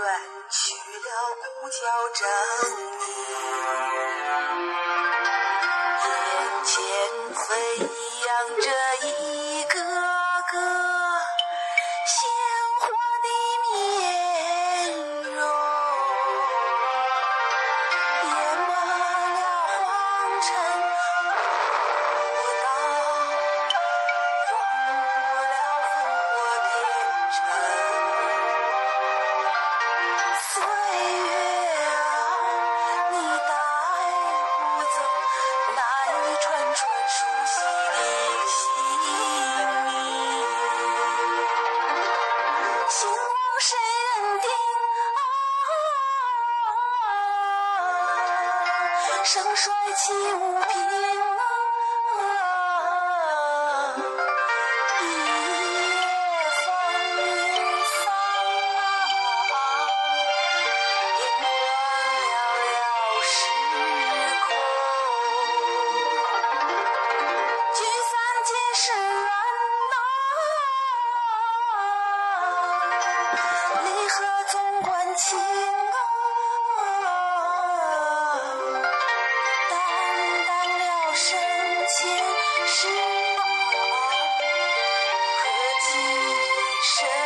远去了鼓角铮鸣眼前飞扬着一盛衰起无凭。share.